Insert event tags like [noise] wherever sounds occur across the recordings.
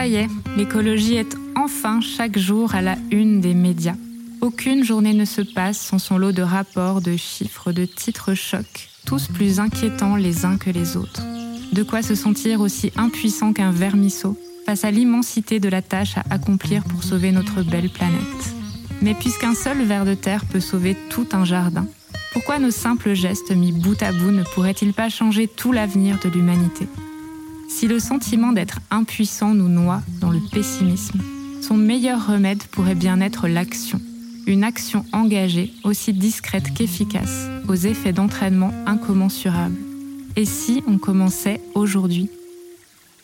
Ça y est, l'écologie est enfin chaque jour à la une des médias. Aucune journée ne se passe sans son lot de rapports, de chiffres, de titres chocs, tous plus inquiétants les uns que les autres. De quoi se sentir aussi impuissant qu'un vermisseau face à l'immensité de la tâche à accomplir pour sauver notre belle planète. Mais puisqu'un seul ver de terre peut sauver tout un jardin, pourquoi nos simples gestes mis bout à bout ne pourraient-ils pas changer tout l'avenir de l'humanité? Si le sentiment d'être impuissant nous noie dans le pessimisme, son meilleur remède pourrait bien être l'action une action engagée, aussi discrète qu'efficace, aux effets d'entraînement incommensurables. Et si on commençait aujourd'hui?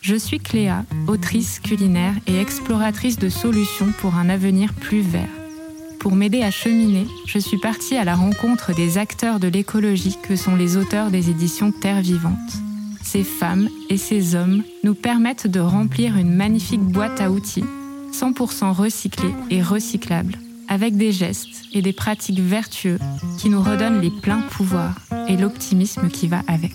Je suis Cléa, autrice culinaire et exploratrice de solutions pour un avenir plus vert. Pour m'aider à cheminer, je suis partie à la rencontre des acteurs de l'écologie que sont les auteurs des éditions Terre Vivante. Ces femmes et ces hommes nous permettent de remplir une magnifique boîte à outils, 100% recyclée et recyclable avec des gestes et des pratiques vertueux qui nous redonnent les pleins pouvoirs et l'optimisme qui va avec.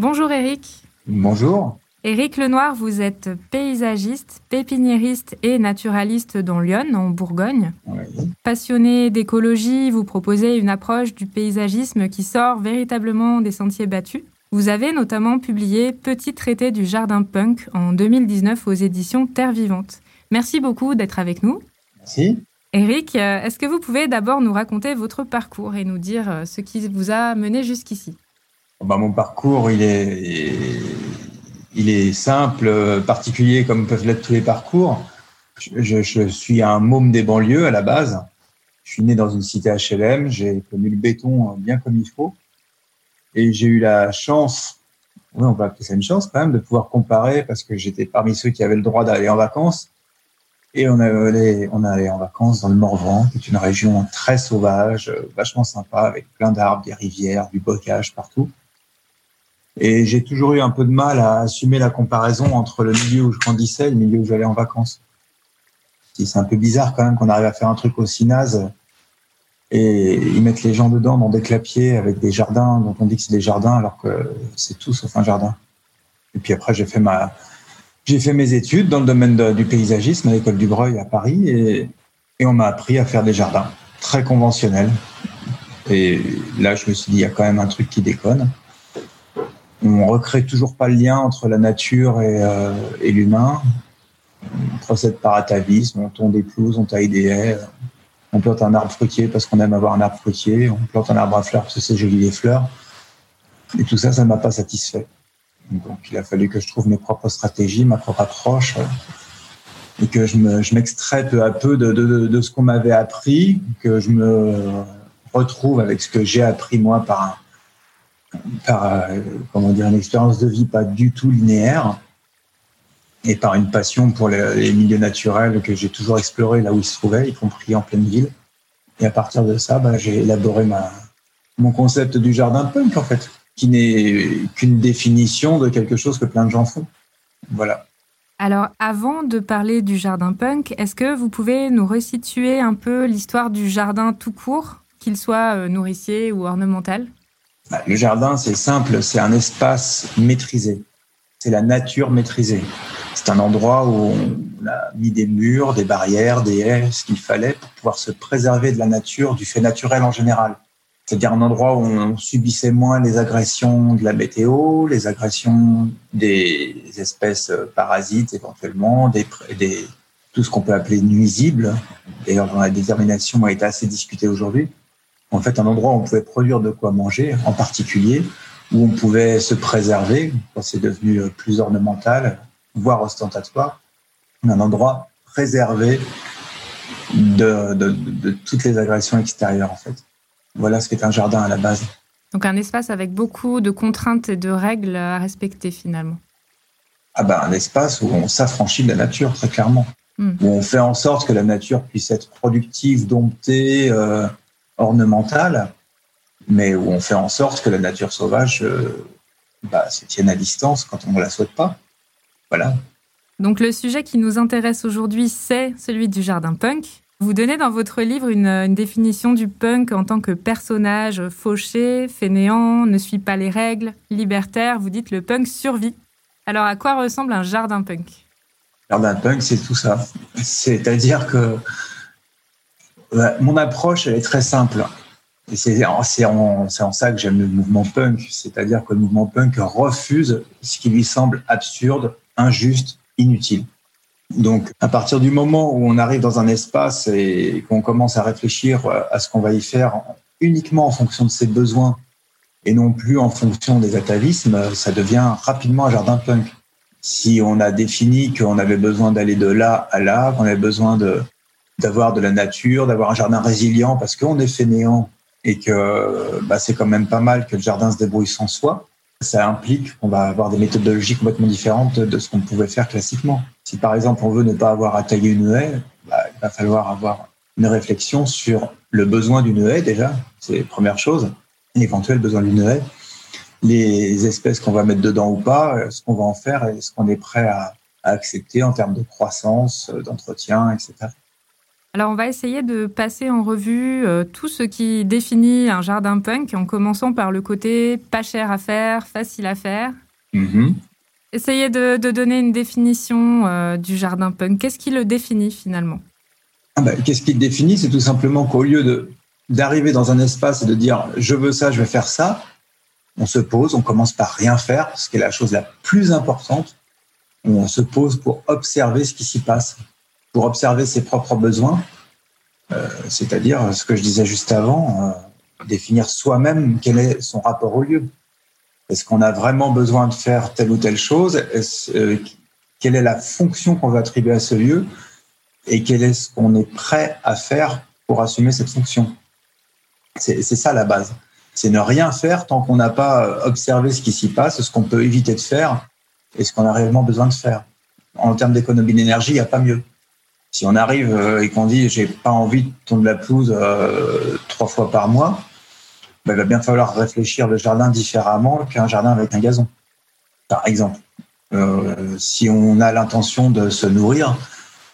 Bonjour Eric. Bonjour. Éric Lenoir, vous êtes paysagiste, pépiniériste et naturaliste dans Lyon, en Bourgogne. Passionné d'écologie, vous proposez une approche du paysagisme qui sort véritablement des sentiers battus. Vous avez notamment publié Petit traité du jardin punk en 2019 aux éditions Terre Vivante. Merci beaucoup d'être avec nous. Merci. Éric, euh, est-ce que vous pouvez d'abord nous raconter votre parcours et nous dire euh, ce qui vous a mené jusqu'ici? Bah, mon parcours, il est, il est simple, particulier comme peuvent l'être tous les parcours. Je, je, suis un môme des banlieues à la base. Je suis né dans une cité HLM. J'ai connu le béton bien comme il faut. Et j'ai eu la chance, on va appeler ça une chance quand même, de pouvoir comparer parce que j'étais parmi ceux qui avaient le droit d'aller en vacances. Et on allait, on allait en vacances dans le Morvan, qui est une région très sauvage, vachement sympa, avec plein d'arbres, des rivières, du bocage partout. Et j'ai toujours eu un peu de mal à assumer la comparaison entre le milieu où je grandissais et le milieu où j'allais en vacances. C'est un peu bizarre quand même qu'on arrive à faire un truc aussi naze et y mettre les gens dedans dans des clapiers avec des jardins dont on dit que c'est des jardins alors que c'est tout sauf un jardin. Et puis après, j'ai fait ma, j'ai fait mes études dans le domaine du paysagisme à l'école du Breuil à Paris et, et on m'a appris à faire des jardins très conventionnels. Et là, je me suis dit, il y a quand même un truc qui déconne on recrée toujours pas le lien entre la nature et, euh, et l'humain. On procède par atavisme, on tourne des pelouses, on taille des haies, on plante un arbre fruitier parce qu'on aime avoir un arbre fruitier, on plante un arbre à fleurs parce que c'est joli les fleurs. Et tout ça, ça ne m'a pas satisfait. Donc il a fallu que je trouve mes propres stratégies, ma propre approche, et que je m'extrais peu à peu de, de, de ce qu'on m'avait appris, que je me retrouve avec ce que j'ai appris moi par par euh, comment dire une expérience de vie pas du tout linéaire et par une passion pour les, milieux naturels que j'ai toujours exploré là où ils se trouvaient, y compris en pleine ville. Et à partir de ça, bah, j'ai élaboré mon concept du jardin punk en fait, qui n'est qu'une définition de quelque chose que plein de gens font. Voilà. Alors, avant de parler du jardin punk, est-ce que vous pouvez nous resituer un peu l'histoire du jardin tout court, qu'il soit euh, nourricier ou ornemental? Le jardin, c'est simple, c'est un espace maîtrisé. C'est la nature maîtrisée. C'est un endroit où on a mis des murs, des barrières, des haies, ce qu'il fallait pour pouvoir se préserver de la nature, du fait naturel en général. C'est-à-dire un endroit où on subissait moins les agressions de la météo, les agressions des espèces parasites éventuellement, des, des tout ce qu'on peut appeler nuisibles. D'ailleurs, la détermination a été assez discutée aujourd'hui en fait un endroit où on pouvait produire de quoi manger, en particulier où on pouvait se préserver quand c'est devenu plus ornemental, voire ostentatoire, un endroit préservé de, de, de, toutes les agressions extérieures en fait. Voilà ce qu'est un jardin à la base. Donc un espace avec beaucoup de contraintes et de règles à respecter finalement. Ah ben, un espace où on s'affranchit de la nature, très clairement. Hmm. Où on fait en sorte que la nature puisse être productive, domptée, euh, ornementale, mais où on fait en sorte que la nature sauvage euh, bah, se tienne à distance quand on ne la souhaite pas. Voilà. Donc le sujet qui nous intéresse aujourd'hui, c'est celui du jardin punk. Vous donnez dans votre livre une, définition du punk en tant que personnage fauché, fainéant, ne suit pas les règles, libertaire. Vous dites le punk survit. Alors à quoi ressemble un jardin punk? Jardin punk, c'est tout ça. C'est-à-dire que mon approche, elle est très simple. C'est en, en, ça que j'aime le mouvement punk. C'est-à-dire que le mouvement punk refuse ce qui lui semble absurde, injuste, inutile. Donc, à partir du moment où on arrive dans un espace et qu'on commence à réfléchir à ce qu'on va y faire uniquement en fonction de ses besoins et non plus en fonction des atavismes, ça devient rapidement un jardin punk. Si on a défini qu'on avait besoin d'aller de là à là, qu'on avait besoin de d'avoir de la nature, d'avoir un jardin résilient parce qu'on est fainéant et que bah, c'est quand même pas mal que le jardin se débrouille sans soi, ça implique qu'on va avoir des méthodologies complètement différentes de ce qu'on pouvait faire classiquement. Si par exemple on veut ne pas avoir à tailler une haie, bah, il va falloir avoir une réflexion sur le besoin d'une haie déjà, c'est la première chose, l'éventuel besoin d'une haie, les espèces qu'on va mettre dedans ou pas, ce qu'on va en faire et ce qu'on est prêt à, à accepter en termes de croissance, d'entretien, etc. Alors on va essayer de passer en revue euh, tout ce qui définit un jardin punk en commençant par le côté pas cher à faire, facile à faire. Mm-hmm. Essayez de, donner une définition euh, du jardin punk. Qu'est-ce qui le définit finalement? Ah ben, Qu'est-ce qui le définit? C'est tout simplement qu'au lieu de, d'arriver dans un espace et de dire je veux ça, je vais faire ça, on se pose, on commence par rien faire, ce qui est la chose la plus importante. On se pose pour observer ce qui s'y passe pour observer ses propres besoins, euh, c'est-à-dire ce que je disais juste avant, euh, définir soi-même quel est son rapport au lieu. Est-ce qu'on a vraiment besoin de faire telle ou telle chose? Euh, Quelle est la fonction qu'on veut attribuer à ce lieu? Et quel est ce qu'on est prêt à faire pour assumer cette fonction? C'est ça la base. C'est ne rien faire tant qu'on n'a pas observé ce qui s'y passe, ce qu'on peut éviter de faire et ce qu'on a réellement besoin de faire. En termes d'économie d'énergie, il n'y a pas mieux. Si on arrive euh, et qu'on dit j'ai pas envie de tondre la pelouse euh, trois fois par mois, ben, il va bien falloir réfléchir le jardin différemment qu'un jardin avec un gazon, par exemple. Euh, si on a l'intention de se nourrir,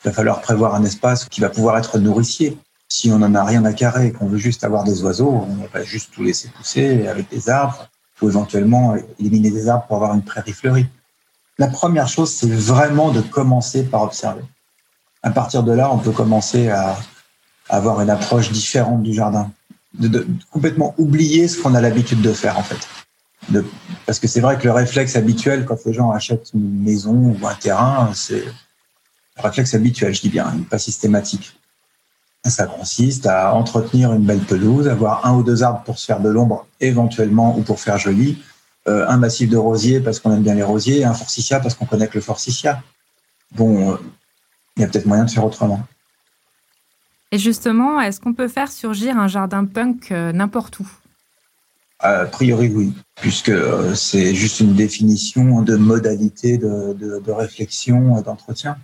il va falloir prévoir un espace qui va pouvoir être nourricier. Si on n'en a rien à carrer et qu'on veut juste avoir des oiseaux, on va juste tout laisser pousser avec des arbres ou éventuellement éliminer des arbres pour avoir une prairie fleurie. La première chose, c'est vraiment de commencer par observer à partir de là, on peut commencer à, avoir une approche différente du jardin, de, complètement oublier ce qu'on a l'habitude de faire en fait. parce que c'est vrai que le réflexe habituel quand les gens achètent une maison ou un terrain, c'est le réflexe habituel, je dis bien, pas systématique. Ça consiste à entretenir une belle pelouse, avoir un ou deux arbres pour se faire de l'ombre éventuellement ou pour faire joli, euh, un massif de rosiers parce qu'on aime bien les rosiers, un forsythia parce qu'on connaît que le forsythia. Bon, il y a peut-être moyen de faire autrement. Et justement, est-ce qu'on peut faire surgir un jardin punk euh, n'importe où? A priori, oui, puisque euh, c'est juste une définition de modalité de, réflexion et d'entretien.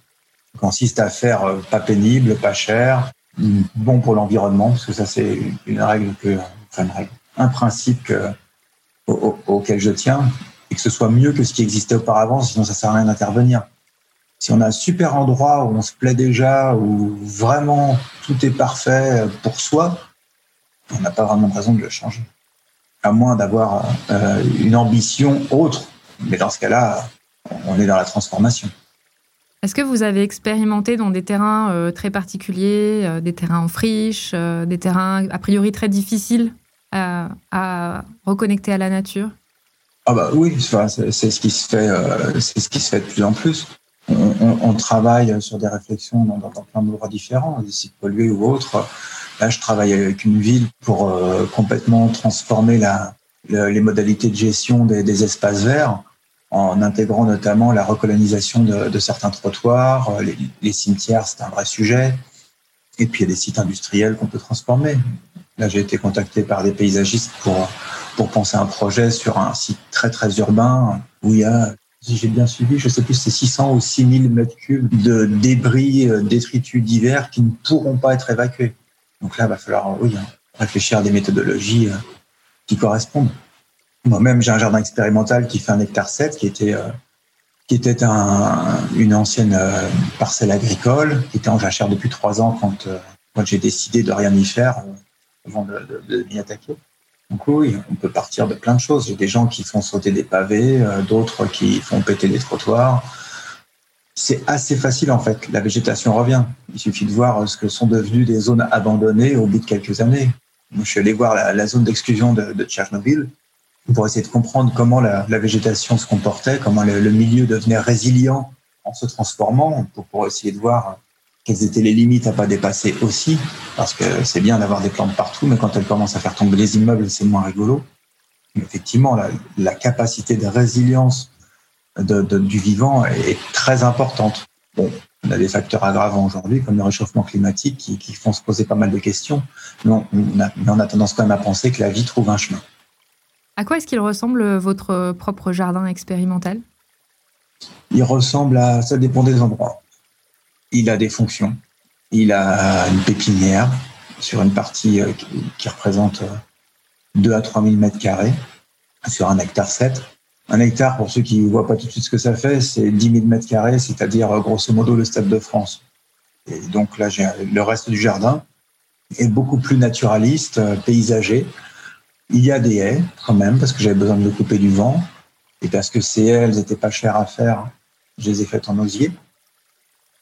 Ça consiste à faire euh, pas pénible, pas cher, bon pour l'environnement, parce que ça, c'est une règle que, enfin, une règle, un principe auquel je tiens, et que ce soit mieux que ce qui existait auparavant, sinon ça sert à rien d'intervenir si on a un super endroit où on se plaît déjà, où vraiment tout est parfait pour soi, on n'a pas vraiment de raison de le changer. À moins d'avoir euh, une ambition autre. Mais dans ce cas-là, on est dans la transformation. Est-ce que vous avez expérimenté dans des terrains euh, très particuliers, euh, des terrains en friche, des terrains a priori très difficiles à reconnecter à la nature? Ah bah oui, c'est ce qui se fait, c'est ce qui se fait de plus en plus on, travaille sur des réflexions dans, plein d'endroits différents, des sites pollués ou autres. Là, je travaille avec une ville pour euh, complètement transformer les modalités de gestion des, espaces verts en intégrant notamment la recolonisation de, certains trottoirs. Les, cimetières, c'est un vrai sujet. Et puis, il y a des sites industriels qu'on peut transformer. Là, j'ai été contacté par des paysagistes pour, pour penser un projet sur un site très, très urbain où il y a, si j'ai bien suivi, je sais plus, c'est 600 ou 6000 mètres cubes de débris, euh, détritus divers qui ne pourront pas être évacués. Donc là, il va falloir, oui, hein, réfléchir à des méthodologies euh, qui correspondent. Moi-même, j'ai un jardin expérimental qui fait un hectare 7, qui était, euh, qui était un, une ancienne parcelle agricole, qui était en jachère depuis trois ans quand, j'ai décidé de rien y faire avant de, m'y attaquer. On peut partir de plein de choses. J'ai des gens qui font sauter des pavés, euh, d'autres qui font péter des trottoirs. C'est assez facile en fait. La végétation revient. Il suffit de voir ce que sont devenues des zones abandonnées au bout de quelques années. je suis allé voir la, zone d'exclusion de, de, Tchernobyl pour essayer de comprendre comment la, végétation se comportait, comment le, milieu devenait résilient en se transformant, pour, pour essayer de voir quelles étaient les limites à pas dépasser aussi, parce que c'est bien d'avoir des plantes partout, mais quand elles commencent à faire tomber les immeubles, c'est moins rigolo. Mais effectivement, la, la, capacité de résilience de, de, du vivant est très importante. Bon, on a des facteurs aggravants aujourd'hui, comme le réchauffement climatique, qui, qui, font se poser pas mal de questions, mais on, a, mais on a tendance quand même à penser que la vie trouve un chemin. À quoi est-ce qu'il ressemble votre propre jardin expérimental? Il ressemble à, ça dépend des endroits il a des fonctions. Il a une pépinière sur une partie euh, qui représente 2 euh, à 3 000 mètres carrés sur un hectare 7. Un hectare, pour ceux qui ne voient pas tout de suite ce que ça fait, c'est 10 000 mètres carrés, c'est-à-dire euh, grosso modo le Stade de France. Et donc là, le reste du jardin est beaucoup plus naturaliste, paysager. Il y a des haies quand même, parce que j'avais besoin de couper du vent. Et parce que ces haies, elles n'étaient pas chères à faire, je les ai faites en osier.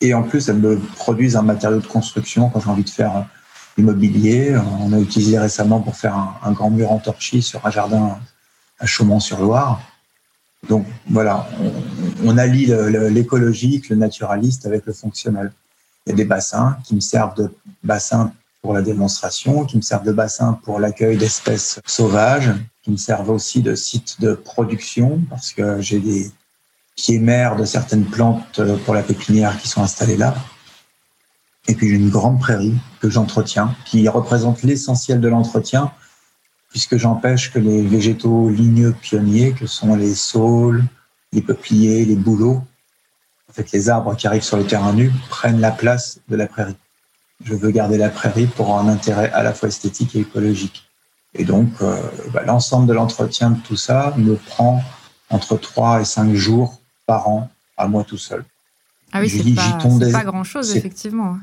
Et en plus, elles me produisent un matériau de construction quand j'ai envie de faire immobilier. On a utilisé récemment pour faire un, grand mur en torchis sur un jardin à Chaumont-sur-Loire. Donc voilà, on, allie l'écologique, le naturaliste avec le fonctionnel. Il y a des bassins qui me servent de bassins pour la démonstration, qui me servent de bassins pour l'accueil d'espèces sauvages, qui me servent aussi de sites de production parce que j'ai des, qui émergent de certaines plantes euh, pour la pépinière qui sont installées là. Et puis j'ai une grande prairie que j'entretiens, qui représente l'essentiel de l'entretien, puisque j'empêche que les végétaux ligneux pionniers, que sont les saules, les peupliers, les bouleaux, en fait les arbres qui arrivent sur le terrain nu, prennent la place de la prairie. Je veux garder la prairie pour un intérêt à la fois esthétique et écologique. Et donc, euh, bah, l'ensemble de l'entretien de tout ça me prend entre 3 et 5 jours par an à moi tout seul. Ah oui, c'est pas, pas grand-chose, effectivement.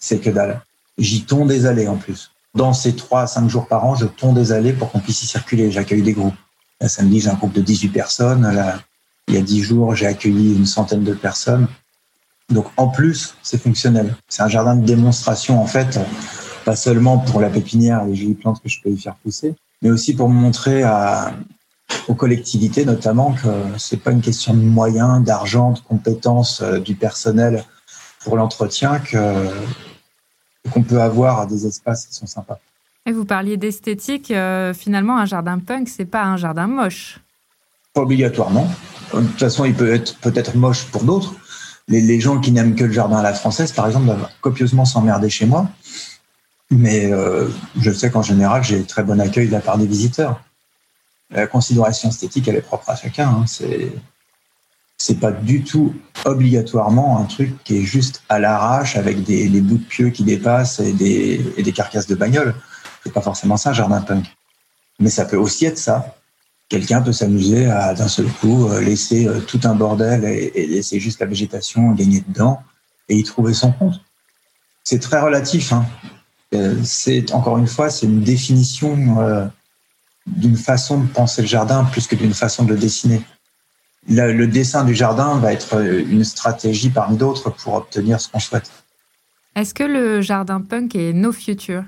C'est que dalle. J'y tonds des allées en plus. Dans ces 3 à 5 jours par an, je tonds des allées pour qu'on puisse y circuler. J'accueille des groupes. Là, samedi, j'ai un groupe de 18 personnes. Là, il y a 10 jours, j'ai accueilli une centaine de personnes. Donc, en plus, c'est fonctionnel. C'est un jardin de démonstration, en fait, pas seulement pour la pépinière et les jolies plantes que je peux y faire pousser, mais aussi pour montrer à, aux collectivités notamment que c'est pas une question de moyens, d'argent, de compétences euh, du personnel pour l'entretien que qu'on peut avoir à des espaces qui sont sympas. Et vous parliez d'esthétique, euh, finalement un jardin punk c'est pas un jardin moche. Pas obligatoirement. De toute façon, il peut être peut-être moche pour d'autres. Les, les, gens qui n'aiment que le jardin à la française, par exemple, doivent copieusement s'emmerder chez moi. Mais euh, je sais qu'en général, j'ai très bon accueil de la part des visiteurs la considération esthétique, elle est propre à chacun. Hein. C'est c'est pas du tout obligatoirement un truc qui est juste à l'arrache avec des, bouts de pieux qui dépassent et des, et des carcasses de bagnole. C'est pas forcément ça, jardin punk. Mais ça peut aussi être ça. Quelqu'un peut s'amuser à d'un seul coup euh, laisser euh, tout un bordel et, laisser juste la végétation gagner dedans et y trouver son compte. C'est très relatif. Hein. Euh, c'est encore une fois, c'est une définition d'une façon de penser le jardin plus que d'une façon de le dessiner. Le, dessin du jardin va être une stratégie parmi d'autres pour obtenir ce qu'on souhaite. Est-ce que le jardin punk est no future?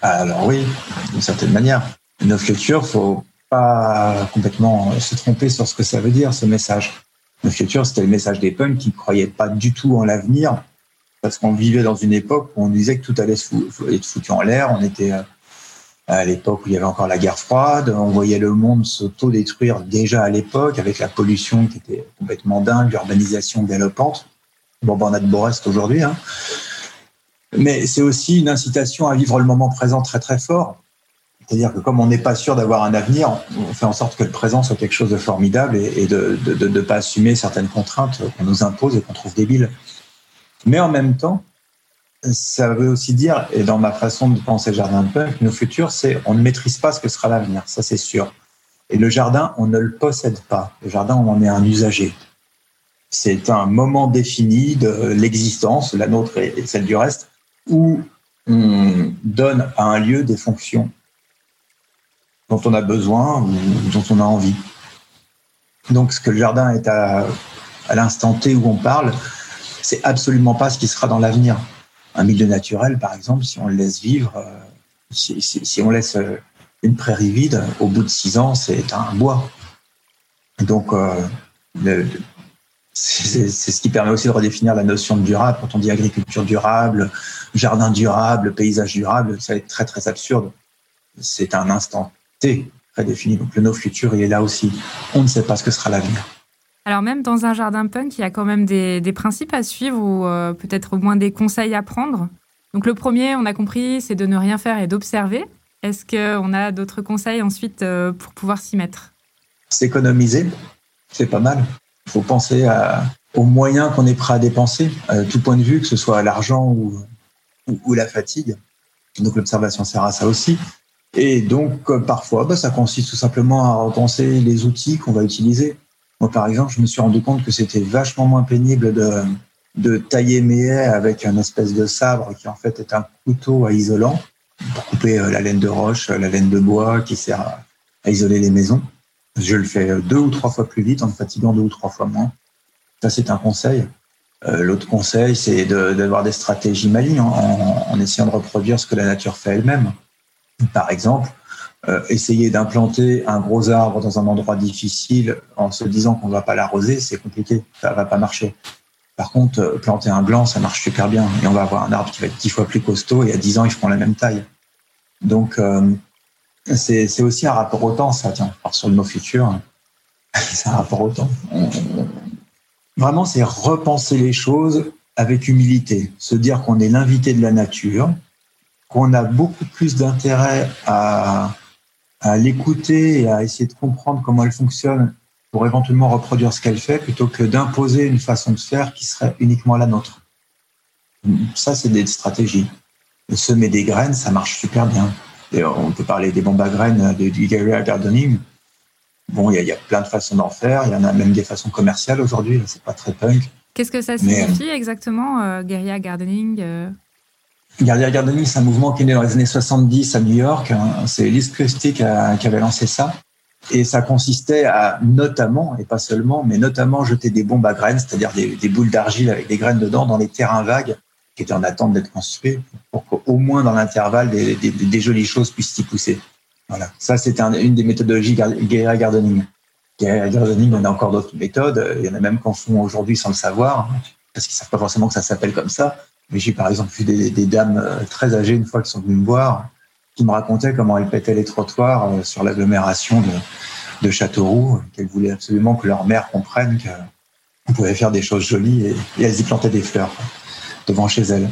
Alors oui, d'une certaine manière. No future, faut pas complètement se tromper sur ce que ça veut dire, ce message. No future, c'était le message des punks qui ne croyaient pas du tout en l'avenir, parce qu'on vivait dans une époque où on disait que tout allait être foutu en l'air, on était euh, à l'époque où il y avait encore la guerre froide. On voyait le monde s'auto-détruire déjà à l'époque avec la pollution qui était complètement dingue, l'urbanisation galopante. Bon, ben, on a de beau reste aujourd'hui. Hein. Mais c'est aussi une incitation à vivre le moment présent très très fort. C'est-à-dire que comme on n'est pas sûr d'avoir un avenir, on fait en sorte que le présent soit quelque chose de formidable et, de ne pas assumer certaines contraintes qu'on nous impose et qu'on trouve débiles. Mais en même temps, ça veut aussi dire, et dans ma façon de penser jardin de punk, nos futurs, c'est on ne maîtrise pas ce que sera l'avenir, ça c'est sûr. Et le jardin, on ne le possède pas. Le jardin, on en est un usager. C'est un moment défini de l'existence, la nôtre et celle du reste, où on donne à un lieu des fonctions dont on a besoin ou dont on a envie. Donc, ce que le jardin est à, à l'instant T où on parle, c'est absolument pas ce qui sera dans l'avenir. Un milieu naturel, par exemple, si on le laisse vivre, euh, si, on laisse euh, une prairie vide, au bout de six ans, c'est un bois. Donc, euh, c'est ce qui permet aussi de redéfinir la notion de durable. Quand on dit agriculture durable, jardin durable, paysage durable, ça va être très très absurde. C'est un instant T prédéfini. Donc le no futur, il est là aussi. On ne sait pas ce que sera l'avenir. Alors même dans un jardin punk, il y a quand même des, principes à suivre ou euh, peut-être au moins des conseils à prendre. Donc le premier, on a compris, c'est de ne rien faire et d'observer. Est-ce qu'on a d'autres conseils ensuite euh, pour pouvoir s'y mettre? S'économiser, c'est pas mal. Il faut penser aux moyens qu'on est prêt à dépenser, à tout point de vue, que ce soit l'argent ou, la fatigue. Donc l'observation sert à ça aussi. Et donc parfois, bah, ça consiste tout simplement à repenser les outils qu'on va utiliser. Moi, par exemple, je me suis rendu compte que c'était vachement moins pénible de, tailler mes haies avec un espèce de sabre qui en fait est un couteau à isolant pour couper euh, la laine de roche, la laine de bois qui sert à, isoler les maisons. Je le fais deux ou trois fois plus vite en me fatiguant deux ou trois fois moins. Ça, c'est un conseil. Euh, l'autre conseil, c'est d'avoir des stratégies malignes en, essayant de reproduire ce que la nature fait elle-même. Par exemple, euh, essayer d'implanter un gros arbre dans un endroit difficile en se disant qu'on ne va pas l'arroser, c'est compliqué, ça va pas marcher. Par contre, euh, planter un blanc, ça marche super bien. Et on va avoir un arbre qui va être dix fois plus costaud et à dix ans, ils feront la même taille. Donc, euh, c'est aussi un rapport au temps, ça, tiens. Alors, sur le mot futur, [laughs] c'est un rapport au temps. Vraiment, c'est repenser les choses avec humilité. Se dire qu'on est l'invité de la nature, qu'on a beaucoup plus d'intérêt à à l'écouter et à essayer de comprendre comment elle fonctionne pour éventuellement reproduire ce qu'elle fait plutôt que d'imposer une façon de faire qui serait uniquement la nôtre. Ça, c'est des stratégies. Semer des graines, ça marche super bien. on peut parler des bombes à graines, du guerrilla gardening. Bon, il y, a plein de façons d'en faire. Il y en a même des façons commerciales aujourd'hui. C'est pas très punk. Qu'est-ce que ça signifie exactement, euh, guerrilla gardening euh? Guerrilla Gardening, c'est un mouvement qui est né dans les années 70 à New York. Hein. C'est Liz Christie qui, avait lancé ça. Et ça consistait à notamment, et pas seulement, mais notamment jeter des bombes à graines, c'est-à-dire des, boules d'argile avec des graines dedans dans les terrains vagues qui étaient en attente d'être construits pour qu'au moins dans l'intervalle, des, jolies choses puissent y pousser. Voilà. Ça, c'était une des méthodologies Guerrilla Gardening. Guerrilla Gardening, on a encore d'autres méthodes. Il y en a même qui en font aujourd'hui sans le savoir, parce qu'ils savent pas forcément que ça s'appelle comme ça. Mais j'ai par exemple vu des, des, dames euh, très âgées une fois qui sont venues me voir, qui me racontaient comment elles pétaient les trottoirs euh, sur l'agglomération de, de Châteauroux, qu'elles voulaient absolument que leur mère comprenne qu'on pouvait faire des choses jolies et, elles y plantaient des fleurs devant chez elles.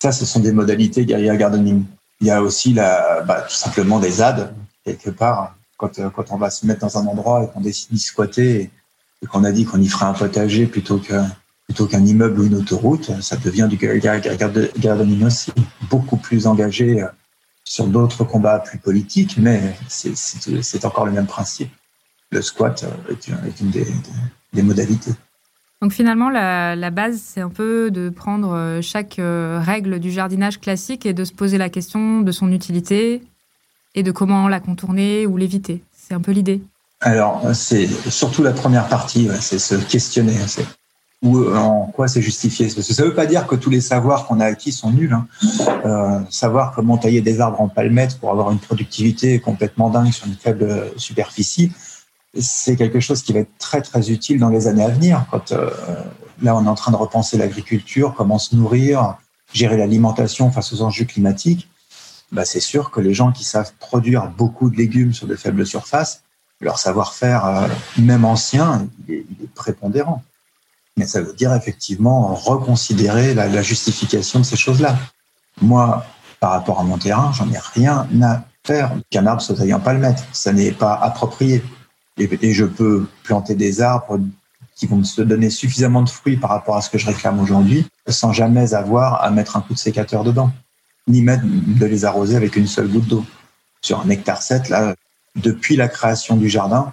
Ça, ce sont des modalités guerrier gardening. Il y a aussi la, bah, tout simplement des ZAD, quelque part, quand, euh, quand on va se mettre dans un endroit et qu'on décide d'y squatter et qu'on a dit qu'on y ferait un potager plutôt que plutôt qu'un immeuble ou une autoroute, ça devient du gardening aussi, beaucoup plus engagé euh, sur d'autres combats plus politiques, mais c'est encore le même principe. Le squat euh, est une, des, modalités. Donc finalement, la, base, c'est un peu de prendre euh, chaque règle du jardinage classique et de se poser la question de son utilité et de comment la contourner ou l'éviter. C'est un peu l'idée. Alors, c'est surtout la première partie, c'est se questionner. Ou euh, en quoi c'est justifié. Ça ne veut pas dire que tous les savoirs qu'on a acquis sont nuls. Hein. Euh, savoir comment tailler des arbres en palmettes pour avoir une productivité complètement dingue sur une faible superficie, c'est quelque chose qui va être très très utile dans les années à venir. Quand euh, là on est en train de repenser l'agriculture, comment se nourrir, gérer l'alimentation face aux enjeux climatiques, bah c'est sûr que les gens qui savent produire beaucoup de légumes sur de faibles surfaces, leur savoir-faire, euh, même ancien, il est prépondérant mais ça veut dire effectivement reconsidérer la, justification de ces choses-là. Moi, par rapport à mon terrain, j'en ai rien à faire qu'un arbre soit taillé en palmette. Ça n'est pas approprié. Et, je peux planter des arbres qui vont me donner suffisamment de fruits par rapport à ce que je réclame aujourd'hui, sans jamais avoir à mettre un coup de sécateur dedans, ni mettre de les arroser avec une seule goutte d'eau. Sur un hectare 7, là, depuis la création du jardin,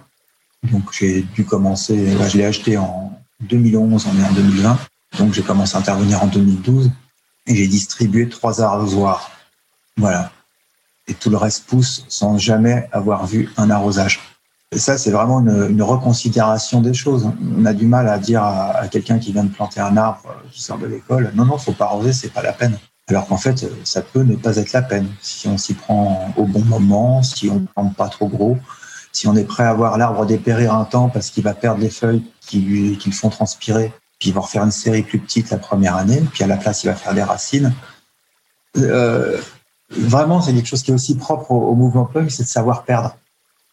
donc j'ai dû commencer, je l'ai acheté en 2011, on est en 2020, donc j'ai commencé à intervenir en 2012 et j'ai distribué trois arrosoirs. Voilà. Et tout le reste pousse sans jamais avoir vu un arrosage. Et ça, c'est vraiment une, reconsidération des choses. On a du mal à dire à, quelqu'un qui vient de planter un arbre, euh, qui sort de l'école, non, non, faut pas arroser, c'est pas la peine. Alors qu'en fait, ça peut ne pas être la peine si on s'y prend au bon moment, si on ne plante pas trop gros, si on est prêt à voir l'arbre dépérir un temps parce qu'il va perdre les feuilles qui lui qui le font transpirer, puis il va refaire une série plus petite la première année, puis à la place il va faire des racines. Euh, vraiment, c'est quelque chose qui est aussi propre au, mouvement punk, c'est de savoir perdre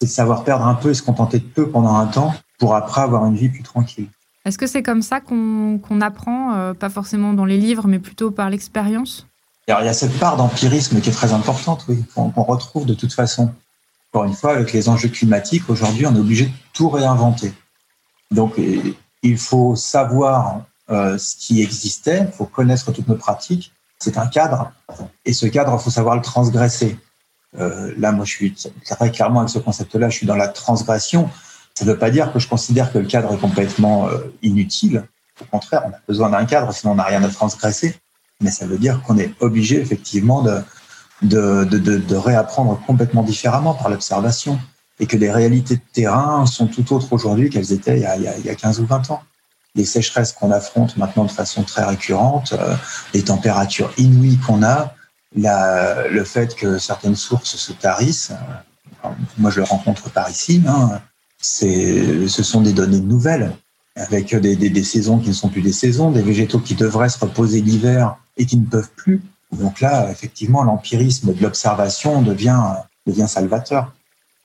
c'est de savoir perdre un peu et se contenter de peu pendant un temps pour après avoir une vie plus tranquille. Est-ce que c'est comme ça qu'on apprend, euh, pas forcément dans les livres, mais plutôt par l'expérience? Il y a cette part d'empirisme qui est très importante, oui, qu'on retrouve de toute façon. Encore une fois, avec les enjeux climatiques, aujourd'hui, on est obligé de tout réinventer. Donc, il faut savoir euh, ce qui existait, il faut connaître toutes nos pratiques. C'est un cadre, et ce cadre, il faut savoir le transgresser. Euh, là, moi, je suis très clairement avec ce concept-là, je suis dans la transgression. Ça ne veut pas dire que je considère que le cadre est complètement euh, inutile. Au contraire, on a besoin d'un cadre, sinon on n'a rien à transgresser. Mais ça veut dire qu'on est obligé effectivement de, de, de, de, réapprendre complètement différemment par l'observation et que les réalités de terrain sont tout autres aujourd'hui qu'elles étaient il y, a, il y, a, 15 ou 20 ans. Les sécheresses qu'on affronte maintenant de façon très récurrente, euh, les températures inouïes qu'on a, la, le fait que certaines sources se tarissent, euh, moi je le rencontre par ici, hein, c'est, ce sont des données nouvelles, avec des, des, des, saisons qui ne sont plus des saisons, des végétaux qui devraient se reposer l'hiver et qui ne peuvent plus. Donc là, effectivement, l'empirisme de l'observation devient, devient salvateur.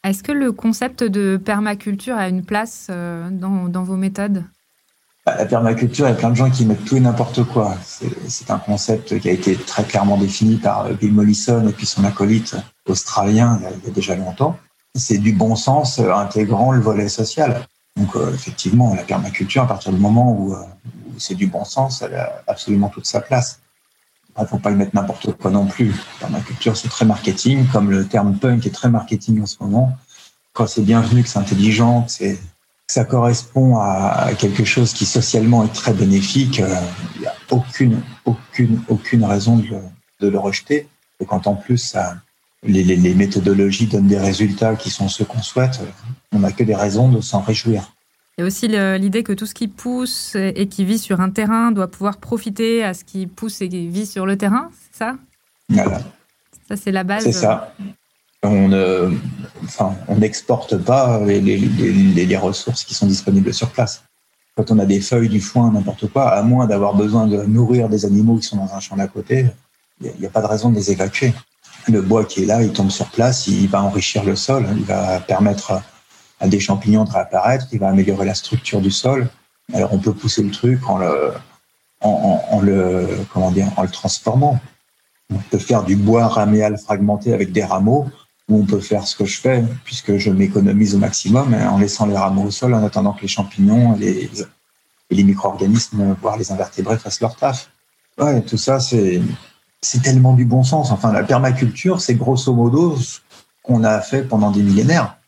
Est-ce que le concept de permaculture a une place euh, dans, dans vos méthodes? Bah, la permaculture, il y a plein de gens qui mettent tout et n'importe quoi. C'est un concept qui a été très clairement défini par euh, Bill Mollison et puis son acolyte australien il y a, déjà longtemps. C'est du bon sens euh, intégrant le volet social. Donc euh, effectivement, la permaculture, à partir du moment où, c'est du bon sens, elle a absolument toute sa place. Il ne faut pas y mettre n'importe quoi non plus. La permaculture, c'est très marketing, comme le terme punk est très marketing en ce moment. Quand c'est bienvenu, que c'est intelligent, que ça correspond à quelque chose qui socialement est très bénéfique, euh, il n'y a aucune, raison de le, le rejeter. Et quand en plus les, méthodologies donnent des résultats qui sont ceux qu'on souhaite, on n'a que des raisons de s'en réjouir. Il y a aussi l'idée que tout ce qui pousse et qui vit sur un terrain doit pouvoir profiter à ce qui pousse et qui vit sur le terrain, c'est ça? Voilà. Ça, c'est la base. C'est ça on ne, enfin, on n'exporte pas les, les, les, les, ressources qui sont disponibles sur place. Quand on a des feuilles, du foin, n'importe quoi, à moins d'avoir besoin de nourrir des animaux qui sont dans un champ d'à côté, il n'y a, pas de raison de les évacuer. Le bois qui est là, il tombe sur place, il va enrichir le sol, il va permettre à des champignons de réapparaître, il va améliorer la structure du sol. Alors on peut pousser le truc en le, en, en, le, comment dire, en le transformant. On peut faire du bois raméal fragmenté avec des rameaux où on peut faire ce que je fais, puisque je m'économise au maximum en laissant les rameaux au sol, en attendant que les champignons et les, les micro-organismes, voire les invertébrés, fassent leur taf. Ouais, tout ça, c'est, c'est tellement du bon sens. Enfin, la permaculture, c'est grosso modo ce qu'on a fait pendant des millénaires,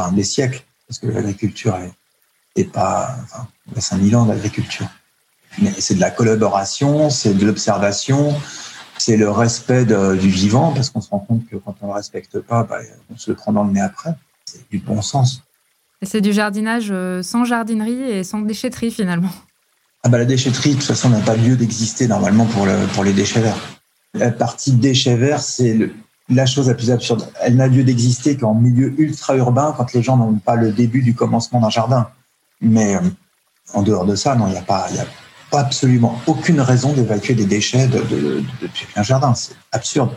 enfin des siècles, parce que l'agriculture est, est pas, enfin, 5000 ans d'agriculture. Mais c'est de la collaboration, c'est de l'observation, c'est le respect du vivant, parce qu'on se rend compte que quand on ne le respecte pas, bah, on se le prend dans le nez après. C'est du bon sens. Et c'est du jardinage euh, sans jardinerie et sans déchetterie finalement. Ah bah la déchetterie, de toute façon, n'a pas lieu d'exister normalement pour, le, pour les déchets verts. La partie déchets verts, c'est la chose la plus absurde. Elle n'a lieu d'exister qu'en milieu ultra-urbain, quand les gens n'ont pas le début du commencement d'un jardin. Mais euh, en dehors de ça, non, il n'y a pas, y a absolument aucune raison d'évacuer des déchets de, de, un jardin. C'est absurde.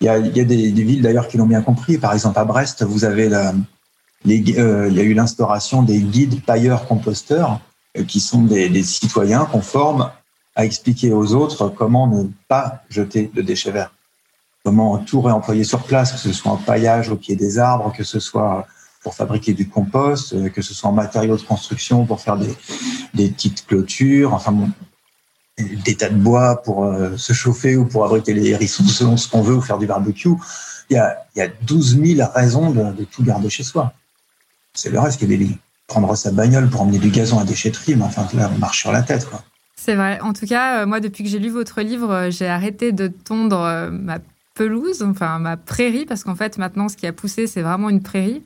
Il y a, des, villes d'ailleurs qui l'ont bien compris. Par exemple, à Brest, vous avez euh, il y a eu l'instauration des guides pailleurs composteurs euh, qui sont des, des, citoyens qu'on forme à expliquer aux autres comment ne pas jeter de déchets verts. Comment tout réemployer sur place, que ce soit en paillage au pied des arbres, que ce soit pour fabriquer du compost, euh, que ce soit en matériaux de construction pour faire des, petites clôtures, enfin des tas de bois pour euh, se chauffer ou pour abriter les hérissons selon ce qu'on veut ou faire du barbecue. Il y a, il y a 12 000 raisons de, tout garder chez soi. C'est le reste qui est délire. Prendre sa bagnole pour emmener du gazon à déchetterie, mais enfin là, on marche sur la tête. C'est vrai. En tout cas, euh, moi, depuis que j'ai lu votre livre, j'ai arrêté de tondre ma pelouse, enfin ma prairie, parce qu'en fait, maintenant, ce qui a poussé, c'est vraiment une prairie.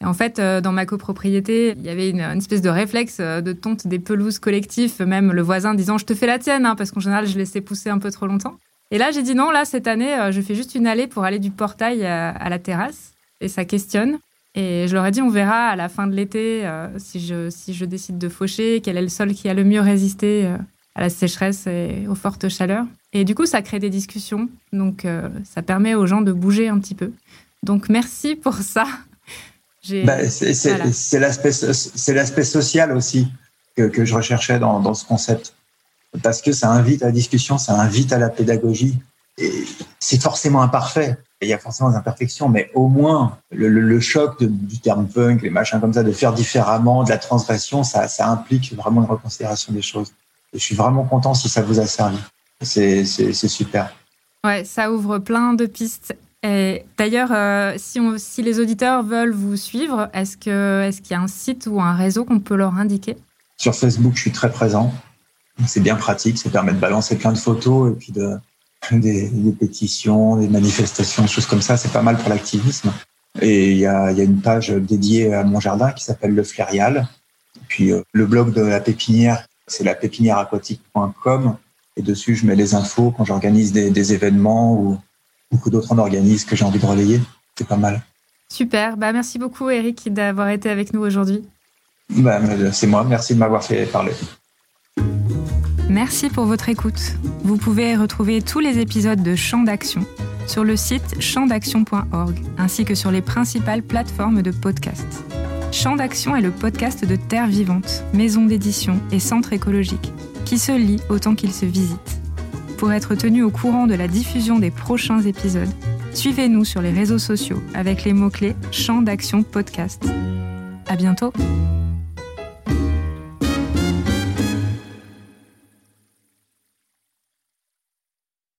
Et en fait, euh, dans ma copropriété, il y avait une, espèce de réflexe euh, de tonte des pelouses collectifs, même le voisin disant je te fais la tienne, hein, parce qu'en général, je laissais pousser un peu trop longtemps. Et là, j'ai dit non, là, cette année, euh, je fais juste une allée pour aller du portail à, la terrasse. Et ça questionne. Et je leur ai dit, on verra à la fin de l'été si, je, si je décide de faucher, quel est le sol qui a le mieux résisté à la sécheresse et aux fortes chaleurs. Et du coup, ça crée des discussions. Donc, ça permet aux gens de bouger un petit peu. Donc, merci pour ça. Bah, c'est l'aspect social aussi que, que, je recherchais dans, dans, ce concept. Parce que ça invite à la discussion, ça invite à la pédagogie. Et c'est forcément imparfait. Il y a forcément des imperfections, mais au moins le, le, choc de, du terme punk, les machins comme ça, de faire différemment, de la transgression, ça, ça implique vraiment une reconsidération des choses. Et je suis vraiment content si ça vous a servi. C'est super. Ouais, ça ouvre plein de pistes. D'ailleurs, euh, si, si, les auditeurs veulent vous suivre, est-ce qu'il est y a un site ou un réseau qu'on peut leur indiquer? Sur Facebook, je suis très présent. C'est bien pratique, ça permet de balancer plein de photos et puis de, [laughs] des, pétitions, des manifestations, des choses comme ça. C'est pas mal pour l'activisme. Et il y a, y a, une page dédiée à mon jardin qui s'appelle Le Flairial. Puis euh, le blog de la pépinière, c'est la pépinièreaquatique.com. Et dessus, je mets les infos quand j'organise des, des événements ou beaucoup d'autres organismes que j'ai envie de relayer. C'est pas mal. Super. Bah, merci beaucoup, Eric, d'avoir été avec nous aujourd'hui. Bah, c'est moi. Merci de m'avoir fait parler. Merci pour votre écoute. Vous pouvez retrouver tous les épisodes de Champ d'Action sur le site champdaction.org ainsi que sur les principales plateformes de podcast. Champ d'Action est le podcast de Terre Vivante, maison d'édition et centre écologique, qui se lit autant qu'il se visite. Pour être tenu au courant de la diffusion des prochains épisodes, suivez-nous sur les réseaux sociaux avec les mots-clés Champ d'action podcast. À bientôt!